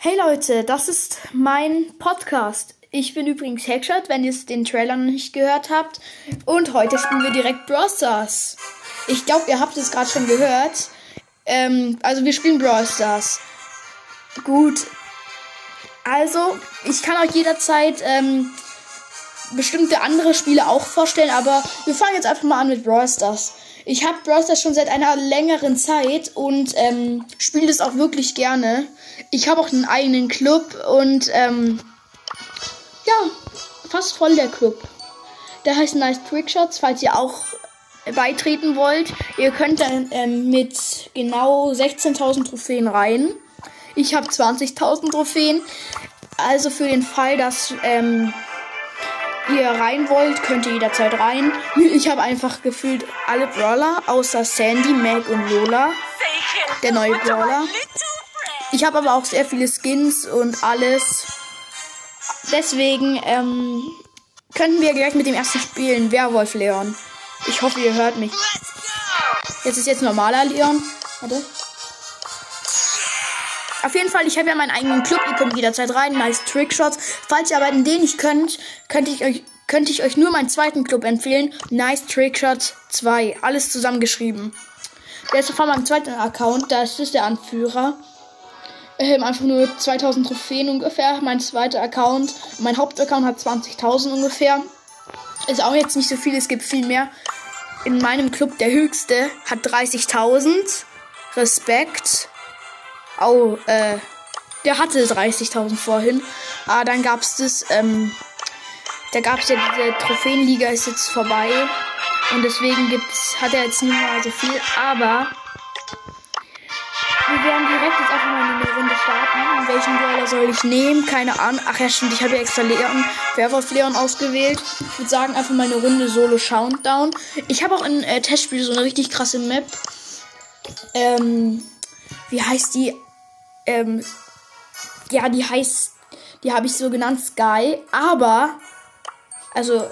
Hey Leute, das ist mein Podcast. Ich bin übrigens Hackshot, wenn ihr den Trailer noch nicht gehört habt. Und heute spielen wir direkt Brawl Stars. Ich glaube, ihr habt es gerade schon gehört. Ähm, also wir spielen Brawl Stars. Gut. Also, ich kann euch jederzeit ähm, bestimmte andere Spiele auch vorstellen, aber wir fangen jetzt einfach mal an mit Brawl Stars. Ich habe Brawl Stars schon seit einer längeren Zeit und ähm, spiele das auch wirklich gerne. Ich habe auch einen eigenen Club und ähm, ja, fast voll der Club. Der heißt Nice Trickshots, falls ihr auch beitreten wollt. Ihr könnt dann ähm, mit genau 16.000 Trophäen rein. Ich habe 20.000 Trophäen. Also für den Fall, dass ähm, ihr rein wollt, könnt ihr jederzeit rein. Ich habe einfach gefühlt alle Brawler, außer Sandy, Meg und Lola. Der neue Brawler. Ich habe aber auch sehr viele Skins und alles. Deswegen ähm, könnten wir gleich mit dem ersten spielen. Werwolf Leon. Ich hoffe, ihr hört mich. Jetzt ist jetzt normaler Leon. Warte. Auf jeden Fall, ich habe ja meinen eigenen Club. Ihr könnt jederzeit rein. Nice Trickshots. Falls ihr aber in den nicht könnt, könnte ich euch, könnte ich euch nur meinen zweiten Club empfehlen. Nice Trickshots 2. Alles zusammengeschrieben. Der ist von meinem zweiten Account. Das ist der Anführer. Ähm, einfach nur 2000 Trophäen ungefähr. Mein zweiter Account. Mein Hauptaccount hat 20.000 ungefähr. Ist auch jetzt nicht so viel. Es gibt viel mehr. In meinem Club der höchste hat 30.000. Respekt. Oh, äh, der hatte 30.000 vorhin. Aber dann gab es das, ähm, da gab es ja diese Trophäenliga ist jetzt vorbei. Und deswegen gibt's, hat er jetzt nicht mehr so viel. Aber wir werden direkt jetzt einfach mal in die Runde starten. Welchen Brawler soll ich nehmen? Keine Ahnung. Ach ja, stimmt. Ich habe ja extra Leon, Werwolf Leon ausgewählt. Ich würde sagen, einfach mal eine Runde Solo Countdown. Ich habe auch in äh, Testspiel so eine richtig krasse Map. Ähm, wie heißt die? Ähm, ja, die heißt, die habe ich so genannt Sky, aber, also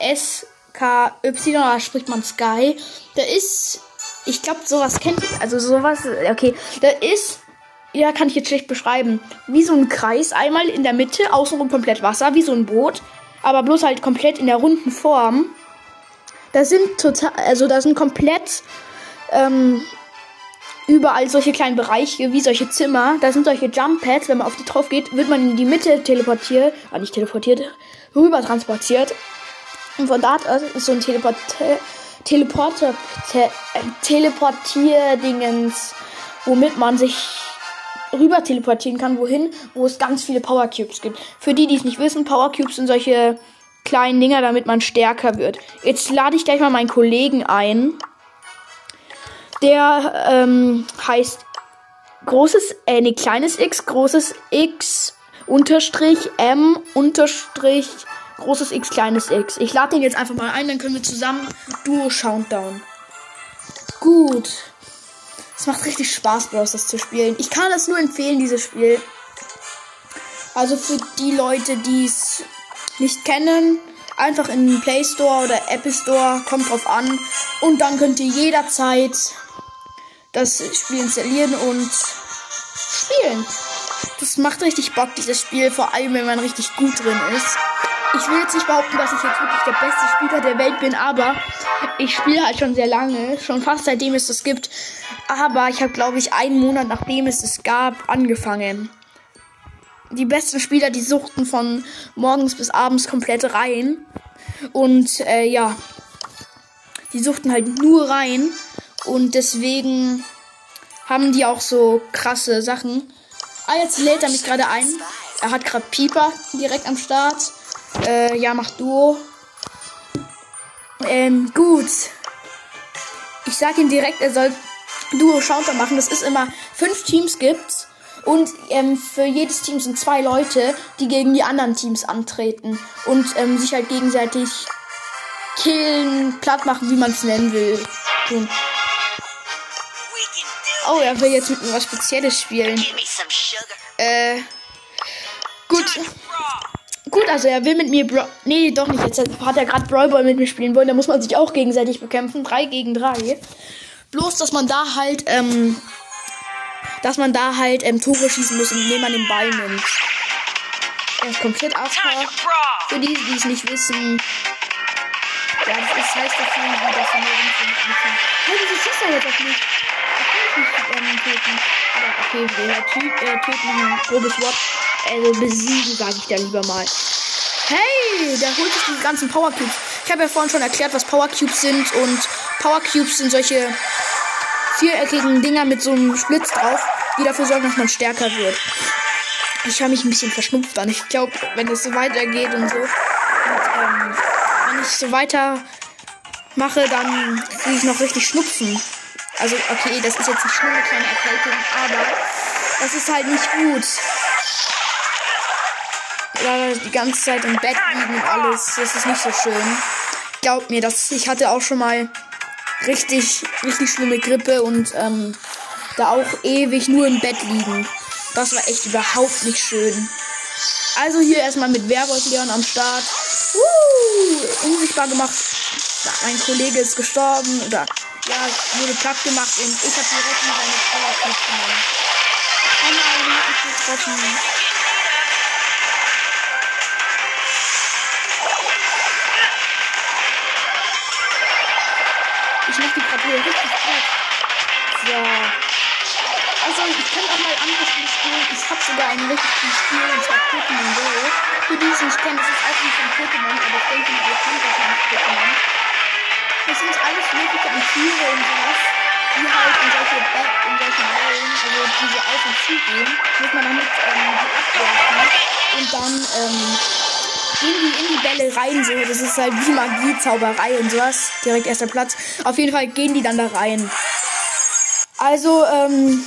S-K-Y, da spricht man Sky. Da ist, ich glaube, sowas kennt, also sowas, okay, da ist, ja, kann ich jetzt schlecht beschreiben, wie so ein Kreis, einmal in der Mitte, außenrum komplett Wasser, wie so ein Boot, aber bloß halt komplett in der runden Form. Da sind total, also da sind komplett, ähm, überall solche kleinen Bereiche, wie solche Zimmer. Da sind solche Jump Pads. Wenn man auf die drauf geht, wird man in die Mitte teleportiert, ah, nicht teleportiert, rüber transportiert. Und von dort aus ist so ein Teleport Teleporter, te Teleportier-Dingens, womit man sich rüber teleportieren kann, wohin, wo es ganz viele Power Cubes gibt. Für die, die es nicht wissen, Power Cubes sind solche kleinen Dinger, damit man stärker wird. Jetzt lade ich gleich mal meinen Kollegen ein. Der ähm, heißt großes, äh, nee, kleines x, großes x, unterstrich m, unterstrich, großes x, kleines x. Ich lade den jetzt einfach mal ein, dann können wir zusammen Duo Countdown. Gut. Es macht richtig Spaß, Bros. das zu spielen. Ich kann es nur empfehlen, dieses Spiel. Also für die Leute, die es nicht kennen, einfach in den Play Store oder Apple Store, kommt drauf an. Und dann könnt ihr jederzeit das Spiel installieren und spielen. Das macht richtig Bock, dieses Spiel, vor allem wenn man richtig gut drin ist. Ich will jetzt nicht behaupten, dass ich jetzt wirklich der beste Spieler der Welt bin, aber ich spiele halt schon sehr lange, schon fast seitdem es das gibt. Aber ich habe, glaube ich, einen Monat nachdem es es gab, angefangen. Die besten Spieler, die suchten von morgens bis abends komplett rein. Und äh, ja, die suchten halt nur rein. Und deswegen haben die auch so krasse Sachen. Ah, jetzt lädt er mich gerade ein. Er hat gerade Pieper direkt am Start. Äh, ja, macht Duo. Ähm, gut. Ich sag ihm direkt, er soll Duo Counter machen. Das ist immer fünf Teams gibt's. Und ähm, für jedes Team sind zwei Leute, die gegen die anderen Teams antreten. Und ähm, sich halt gegenseitig killen, platt machen, wie man es nennen will. Tun. Oh, er will jetzt mit mir was Spezielles spielen. Äh. Gut. Gut, also er will mit mir Bro. Nee, doch nicht. Jetzt hat er gerade Brawl Ball mit mir spielen wollen. Da muss man sich auch gegenseitig bekämpfen. Drei gegen drei. Bloß, dass man da halt, ähm. dass man da halt ähm, Tore schießen muss, indem man den Ball nimmt. Er ist komplett AFK. Für die, die es nicht wissen. Ja, das ist, heißt das irgendwie, dass wir nur rumfinden. Hey, wieso schießt er jetzt auf mich? Ähm, töten. Aber okay, der Typ, äh, töten ein grobes Wort. Also besiegen, sage ich da lieber mal. Hey, der holt sich die ganzen Power Cubes. Ich habe ja vorhin schon erklärt, was Power Cubes sind. Und Power Cubes sind solche viereckigen Dinger mit so einem Splitz drauf, die dafür sorgen, dass man stärker wird. Ich habe mich ein bisschen verschnupft an. Ich glaube, wenn es so weitergeht und so, und, ähm, wenn ich so weiter mache, dann kriege ich noch richtig Schnupfen. Also, okay, das ist jetzt nur eine kleine Erkältung, aber das ist halt nicht gut. Oder die ganze Zeit im Bett liegen und alles. Das ist nicht so schön. Glaubt mir, das, ich hatte auch schon mal richtig, richtig schlimme Grippe und ähm, da auch ewig nur im Bett liegen. Das war echt überhaupt nicht schön. Also hier erstmal mit Werwolf Leon am Start. Uh, unsichtbar gemacht. Ja, mein Kollege ist gestorben oder ja, wurde platt gemacht und ich habe direkt in seine Power genommen. Einmal hat mich getroffen. Ich mach die hier richtig gut. So. Also, ich kann auch mal andere Spiele spielen. Ich habe sogar ein richtig gutes Spiel, und zwar Pokémon Go. Für die es nicht kennen, das ist auch nicht von Pokémon, aber ich denke, ihr kennt wahrscheinlich Pokémon. Das sind alles mögliche an Tiere und sowas, die halt in solche Bett, in solche Wellen, also diese auf und zu gehen, muss man damit ähm, abwerfen und dann ähm, gehen die in die Bälle rein, so. Das ist halt wie Magie, Zauberei und sowas. Direkt erster Platz. Auf jeden Fall gehen die dann da rein. Also, ähm,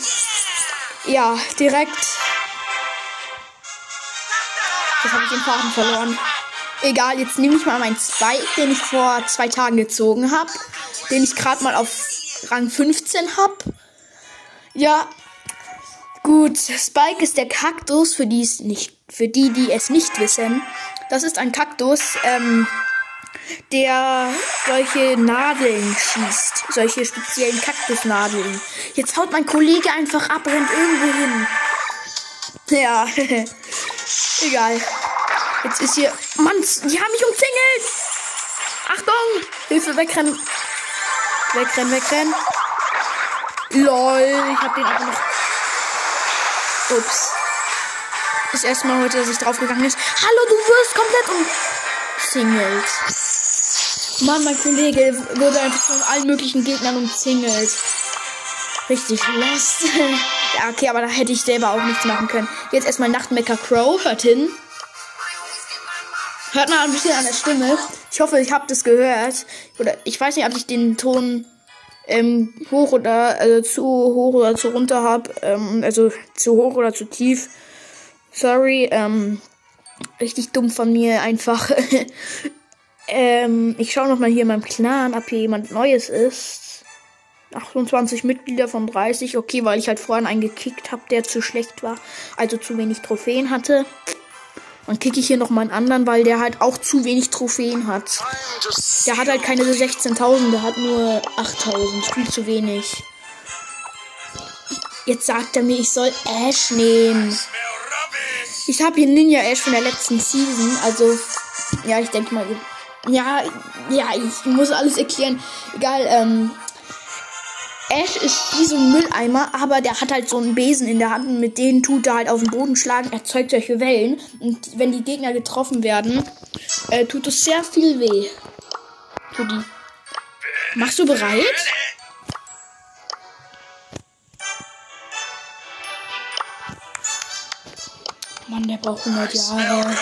ja, direkt. Jetzt habe ich den Faden verloren. Egal, jetzt nehme ich mal meinen Spike, den ich vor zwei Tagen gezogen habe. Den ich gerade mal auf Rang 15 habe. Ja. Gut, Spike ist der Kaktus, für die es nicht, für die, die es nicht wissen. Das ist ein Kaktus, ähm, der solche Nadeln schießt. Solche speziellen Kaktusnadeln. Jetzt haut mein Kollege einfach ab, rennt irgendwo hin. Ja, egal. Jetzt ist hier. Mann, die haben mich umzingelt! Achtung! Hilfe, wegrennen! Wegrennen, wegrennen! LOL, ich hab den einfach noch. Ups. Das erste Mal heute, dass ich draufgegangen ist. Hallo, du wirst komplett umzingelt. Mann, mein Kollege wurde einfach von allen möglichen Gegnern umzingelt. Richtig lost. ja, okay, aber da hätte ich selber auch nichts machen können. Jetzt erstmal Nachtmecker Crow. Hört hin. Hört mal ein bisschen an der Stimme. Ich hoffe, ich habe das gehört. Oder ich weiß nicht, ob ich den Ton ähm, hoch oder also zu hoch oder zu runter habe. Ähm, also zu hoch oder zu tief. Sorry. Ähm, richtig dumm von mir einfach. ähm, ich schaue noch mal hier in meinem Clan, ob hier jemand Neues ist. 28 Mitglieder von 30. Okay, weil ich halt vorhin einen gekickt habe, der zu schlecht war. Also zu wenig Trophäen hatte. Dann kicke ich hier noch mal einen anderen, weil der halt auch zu wenig Trophäen hat. Der hat halt keine 16.000, der hat nur 8.000. Viel zu wenig. Jetzt sagt er mir, ich soll Ash nehmen. Ich habe hier Ninja Ash von der letzten Season. Also, ja, ich denke mal. Ja, ja, ich muss alles erklären. Egal, ähm, Ash ist wie so ein Mülleimer, aber der hat halt so einen Besen in der Hand und mit denen tut er halt auf den Boden schlagen, erzeugt solche Wellen. Und wenn die Gegner getroffen werden, äh, tut es sehr viel weh. Tut die. Machst du bereit? Mann, der braucht 100 Jahre.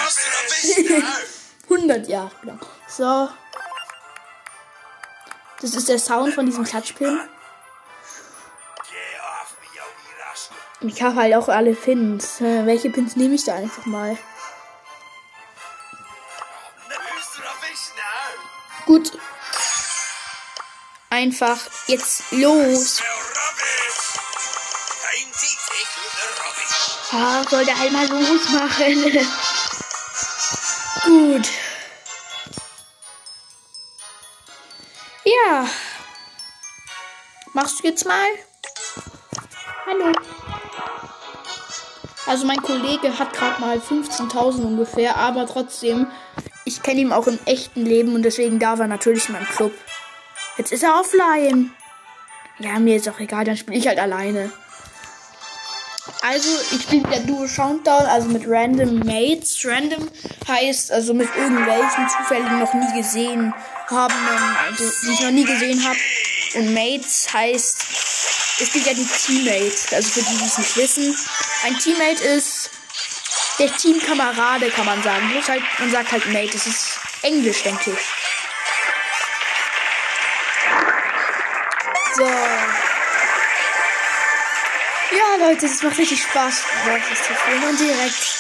100 Jahre, genau. So. Das ist der Sound von diesem Klatschpin. Ich habe halt auch alle Pins. Äh, welche Pins nehme ich da einfach mal? Gut. Einfach jetzt los. Ah, soll der halt mal losmachen. Gut. Ja. Machst du jetzt mal? Hallo. Also mein Kollege hat gerade mal 15.000 ungefähr, aber trotzdem, ich kenne ihn auch im echten Leben und deswegen darf er natürlich in meinem Club. Jetzt ist er offline. Ja, mir ist auch egal, dann spiele ich halt alleine. Also, ich spiele der Duo Countdown, also mit Random Mates. Random heißt also mit irgendwelchen zufällig noch nie gesehen haben, also die ich noch nie gesehen habe. Und Mates heißt, es gibt ja die Teammates, also für die, die es nicht wissen. Ein Teammate ist der Teamkamerade, kann man sagen. Bloß halt, man sagt halt Mate, das ist Englisch, denke ich. So. Ja, Leute, es macht richtig Spaß, das zu spielen. Und direkt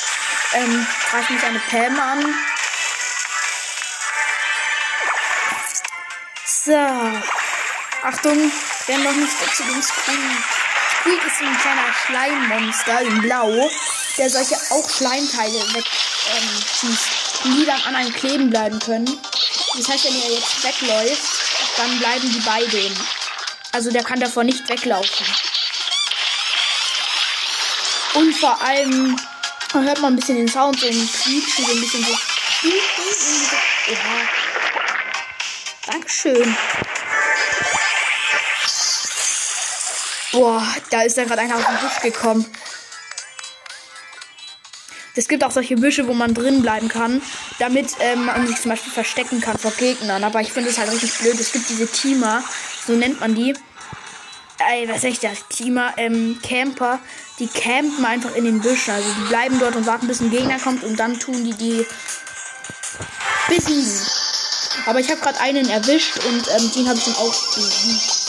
ähm, greift mich eine Pam an. So. Achtung, wer noch nicht dazu den Screen. Squeak ist ein kleiner Schleimmonster in Blau, der solche auch Schleimteile wegschießt, ähm, die dann an einem kleben bleiben können. Das heißt, wenn er jetzt wegläuft, dann bleiben die bei dem. Also der kann davor nicht weglaufen. Und vor allem hört man ein bisschen den Sound, so ein Quietschen, so ein bisschen so. Ja. Dankeschön. Boah, da ist da gerade einer aus dem Busch gekommen. Es gibt auch solche Büsche, wo man drin bleiben kann, damit ähm, man sich zum Beispiel verstecken kann vor Gegnern. Aber ich finde es halt richtig blöd. Es gibt diese Teamer, so nennt man die. Ey, was ist das? Teamer, ähm, Camper, die campen einfach in den Büschen. Also die bleiben dort und warten, bis ein Gegner kommt und dann tun die die besiegen. Aber ich habe gerade einen erwischt und ähm, den habe ich dann auch besiegt.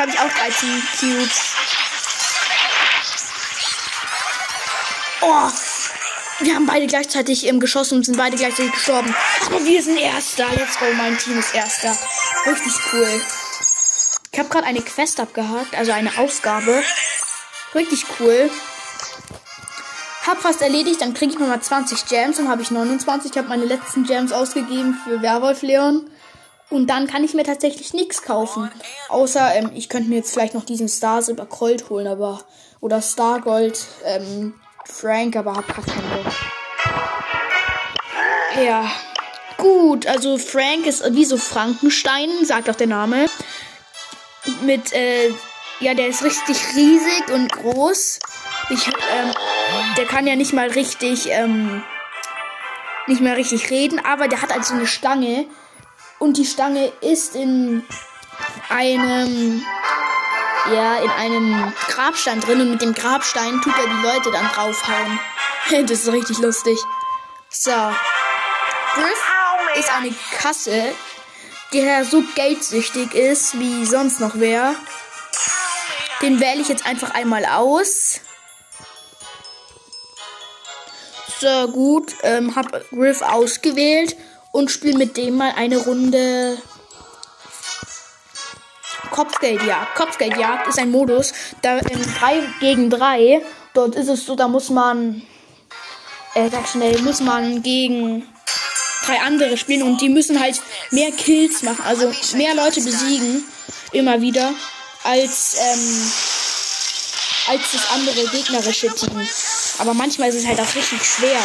Habe ich auch 13 Cubes. Oh, wir haben beide gleichzeitig im geschossen und sind beide gleichzeitig gestorben. Aber wir sind Erster. Let's go, mein Team ist Erster. Richtig cool. Ich habe gerade eine Quest abgehakt, also eine Aufgabe. Richtig cool. Hab fast erledigt, dann kriege ich nochmal 20 Gems. Dann habe ich 29. Ich habe meine letzten Gems ausgegeben für Werwolf Leon. Und dann kann ich mir tatsächlich nichts kaufen. Außer, ähm, ich könnte mir jetzt vielleicht noch diesen Star Silber Colt holen, aber. Oder Star Gold ähm, Frank, aber hab grad keinen Bock. Ja. Gut, also Frank ist wie so Frankenstein, sagt auch der Name. Mit, äh, ja, der ist richtig riesig und groß. Ich, ähm, der kann ja nicht mal richtig, ähm, nicht mehr richtig reden, aber der hat also eine Stange und die Stange ist in einem ja, in einem Grabstein drin und mit dem Grabstein tut er die Leute dann draufhauen. das ist richtig lustig. So. Griff ist eine Kasse, der so geldsüchtig ist wie sonst noch wer. Den wähle ich jetzt einfach einmal aus. So, gut. Ähm, hab Griff ausgewählt und spiele mit dem mal eine Runde Kopfgeldjagd. Kopfgeldjagd ist ein Modus, da in 3 gegen 3, dort ist es so, da muss man, äh, sag schnell, muss man gegen drei andere spielen und die müssen halt mehr Kills machen, also mehr Leute besiegen, immer wieder, als, ähm, als das andere gegnerische Team. Aber manchmal ist es halt auch richtig schwer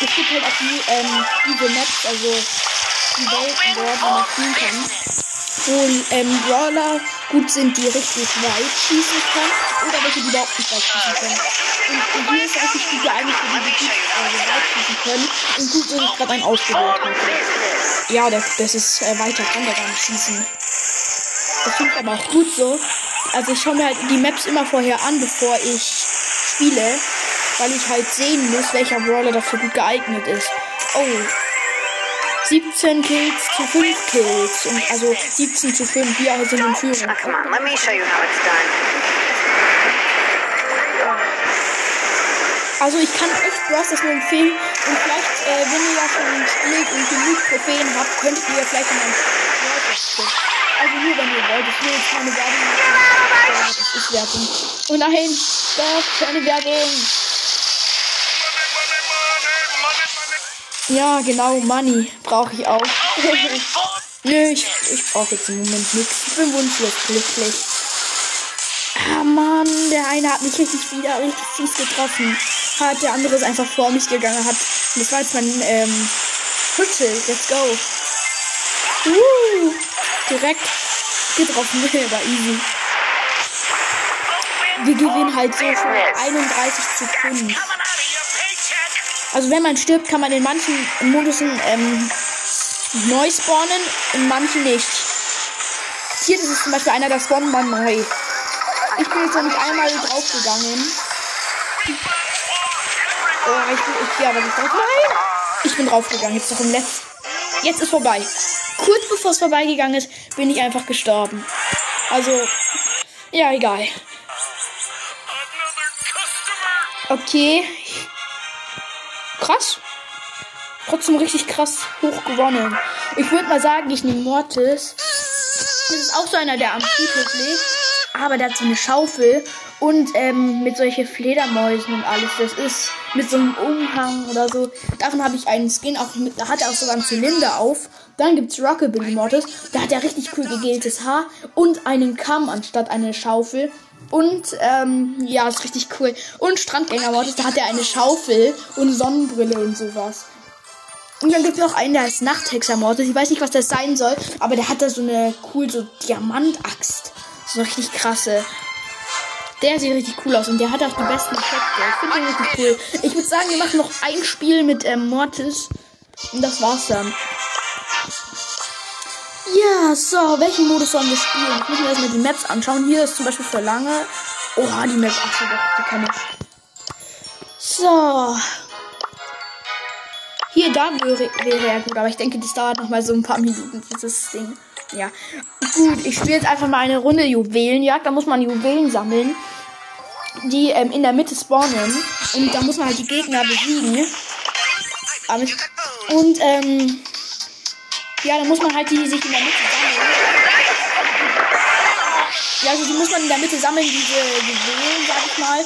es gibt halt auch die, ähm, diese Maps, also die Welten wo man spielen kann. Wo ähm, Brawler gut sind, die richtig weit schießen können. Oder welche, die überhaupt nicht weit schießen können. Und, und hier ist richtig gut geeignet für die, die äh, weit schießen können. Und gut, dass ich gerade einen ausgewählt habe. Ja, das, das ist äh, weiter kann der gar nicht schießen. Das ich aber auch gut so. Also ich schaue mir halt die Maps immer vorher an, bevor ich spiele weil ich halt sehen muss, welcher Brawler dafür gut geeignet ist. Oh. 17 Kills zu 5 Kills. Und also 17 zu 5, wir sind in Führung. Now, come on, let me show you how it's done. Also ich kann echt Bros. das nur empfehlen. Und vielleicht, äh, wenn ihr ja schon spielt und genug Trophäen habt, könntet ihr vielleicht in ein Also nur wenn ihr wollt. Ich will jetzt keine Werbung machen. Das ist Werbung. Und nein, das ist keine Werbung. Ja, genau, Money brauche ich auch. Nö, ich, ich brauche jetzt im Moment nichts. Ich bin wunschlos glücklich. Ah, Mann, der eine hat mich richtig wieder richtig fies getroffen. Hat der andere ist einfach vor mich gegangen hat. Und das war jetzt mein ähm, Hütte. Let's go. Uh, direkt getroffen. war easy. Wir gewinnen halt so für 31 Sekunden. Also wenn man stirbt, kann man in manchen Modusen ähm, neu spawnen, in manchen nicht. Hier das ist zum Beispiel einer, der spawnt mal neu. Ich bin jetzt noch nicht einmal draufgegangen. Oh, ich bin, ich gehe aber nicht drauf. Nein! Ich bin draufgegangen. Jetzt noch im letzten. Jetzt ist vorbei. Kurz bevor es vorbeigegangen ist, bin ich einfach gestorben. Also, ja, egal. Okay, krass. Trotzdem richtig krass hoch gewonnen. Ich würde mal sagen, ich nehme Mortis. Das ist auch so einer, der am Friedhof lebt. Aber der hat so eine Schaufel und ähm, mit solche Fledermäusen und alles. Das ist mit so einem Umhang oder so. Davon habe ich einen Skin. Auch mit, da hat er auch sogar einen Zylinder auf. Dann gibt's Rockabilly Mortis. Da hat er richtig cool gegeltes Haar und einen Kamm anstatt eine Schaufel. Und ähm, ja, ist richtig cool. Und Strandgänger da hat er eine Schaufel und Sonnenbrille und sowas. Und dann gibt es noch einen, der ist Nachthexer Mortis. Ich weiß nicht, was das sein soll, aber der hat da so eine cool so Diamantaxt. So richtig krasse. Der sieht richtig cool aus und der hat auch die besten Effekte. Ich finde den richtig cool. Ich würde sagen, wir machen noch ein Spiel mit ähm, Mortis. Und das war's dann. Ja, so, welchen Modus sollen wir spielen? Ich muss mir erstmal die Maps anschauen. Hier ist zum Beispiel für lange. Oha, die Map. Ach so, doch, die kenne ich. So. Hier, da wäre, wäre ja gut, aber ich denke, das dauert noch mal so ein paar Minuten, dieses Ding. Ja. Gut, ich spiele jetzt einfach mal eine Runde Juwelenjagd. Da muss man Juwelen sammeln, die ähm, in der Mitte spawnen. Und da muss man halt die Gegner besiegen. Und, ähm, ja, dann muss man halt die sich in der Mitte sammeln. Ja, also die muss man in der Mitte sammeln, diese Juwelen, sag ich mal.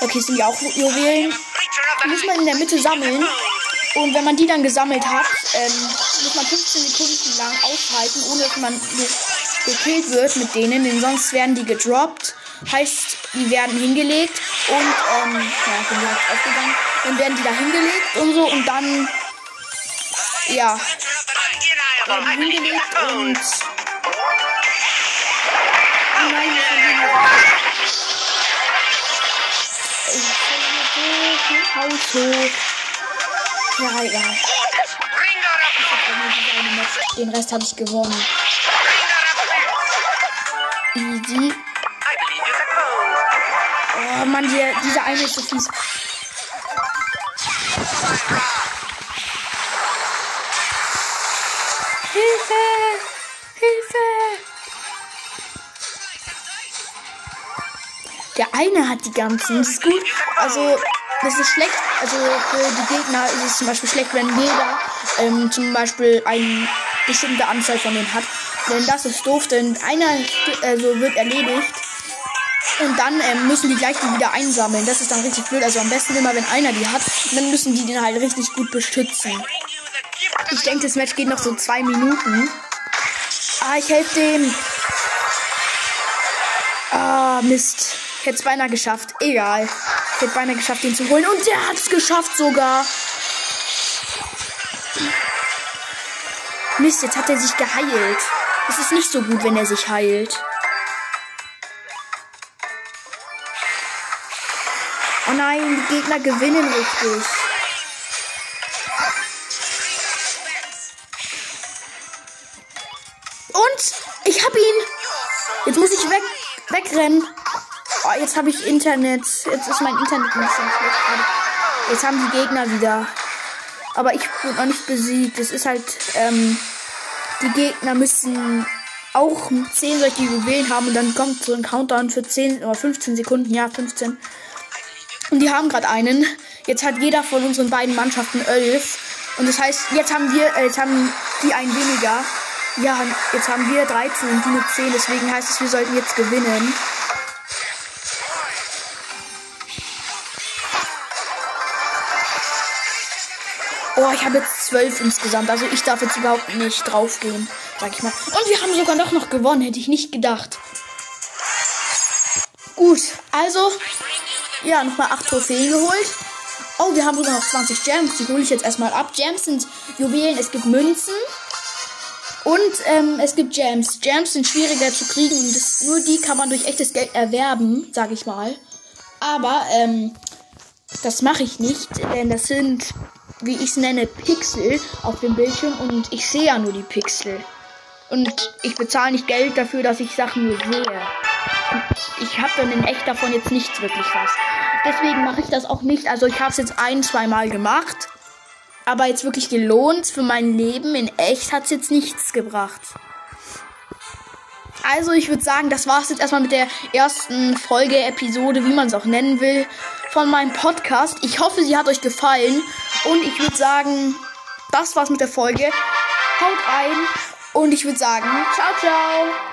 Okay, sind ja auch Juwelen. Die muss man in der Mitte sammeln. Und wenn man die dann gesammelt hat, ähm, muss man 15 Sekunden lang aushalten, ohne dass man gekillt wird mit denen, denn sonst werden die gedroppt. Heißt, die werden hingelegt und, ähm, ja, bin direkt aufgegangen. Dann werden die da hingelegt und so und dann, ja, werden hingelegt und, oh nein, wir verlieren Ich verliere so viel Auto. Ja, egal. Den Rest habe ich gewonnen. Easy. Oh Mann, die, dieser eine ist so fies. Eine hat die ganzen. Das ist gut. Also, das ist schlecht. Also, für die Gegner ist es zum Beispiel schlecht, wenn jeder ähm, zum Beispiel eine bestimmte Anzahl von denen hat. Denn das ist doof, denn einer also wird erledigt. Und dann ähm, müssen die gleich die wieder einsammeln. Das ist dann richtig blöd. Also am besten immer, wenn einer die hat. Dann müssen die den halt richtig gut beschützen. Ich denke, das Match geht noch so zwei Minuten. Ah, ich helfe dem. Ah, Mist. Ich hätte es beinahe geschafft. Egal. Ich hätte beinahe geschafft, den zu holen. Und der hat es geschafft sogar. Mist, jetzt hat er sich geheilt. Es ist nicht so gut, wenn er sich heilt. Oh nein, die Gegner gewinnen richtig. Und ich hab ihn. Jetzt muss ich weg, wegrennen. Oh, jetzt habe ich Internet. Jetzt ist mein Internet ein bisschen schlecht. Jetzt haben die Gegner wieder. Aber ich wurde noch nicht besiegt. Es ist halt, ähm, die Gegner müssen auch 10 solche Juwelen haben und dann kommt so ein Countdown für 10 oder 15 Sekunden. Ja, 15. Und die haben gerade einen. Jetzt hat jeder von unseren beiden Mannschaften elf. Und das heißt, jetzt haben wir, äh, jetzt haben die einen weniger. Ja, jetzt haben wir 13 und die nur 10. Deswegen heißt es, wir sollten jetzt gewinnen. Oh, ich habe jetzt 12 insgesamt. Also ich darf jetzt überhaupt nicht draufgehen, sag ich mal. Und wir haben sogar doch noch gewonnen, hätte ich nicht gedacht. Gut, also, ja, nochmal 8 Trophäen geholt. Oh, wir haben sogar noch 20 Gems. Die hole ich jetzt erstmal ab. Gems sind Juwelen, es gibt Münzen. Und ähm, es gibt Gems. Gems sind schwieriger zu kriegen und das, nur die kann man durch echtes Geld erwerben, sag ich mal. Aber ähm, das mache ich nicht, denn das sind, wie ich es nenne, Pixel auf dem Bildschirm und ich sehe ja nur die Pixel. Und ich bezahle nicht Geld dafür, dass ich Sachen nur sehe. Ich habe dann in echt davon jetzt nichts wirklich was. Deswegen mache ich das auch nicht. Also ich habe es jetzt ein, zwei Mal gemacht. Aber jetzt wirklich gelohnt für mein Leben in echt hat es jetzt nichts gebracht. Also ich würde sagen, das war es jetzt erstmal mit der ersten Folge, Episode, wie man es auch nennen will, von meinem Podcast. Ich hoffe, sie hat euch gefallen. Und ich würde sagen, das war's mit der Folge. Haut rein. Und ich würde sagen, ciao, ciao.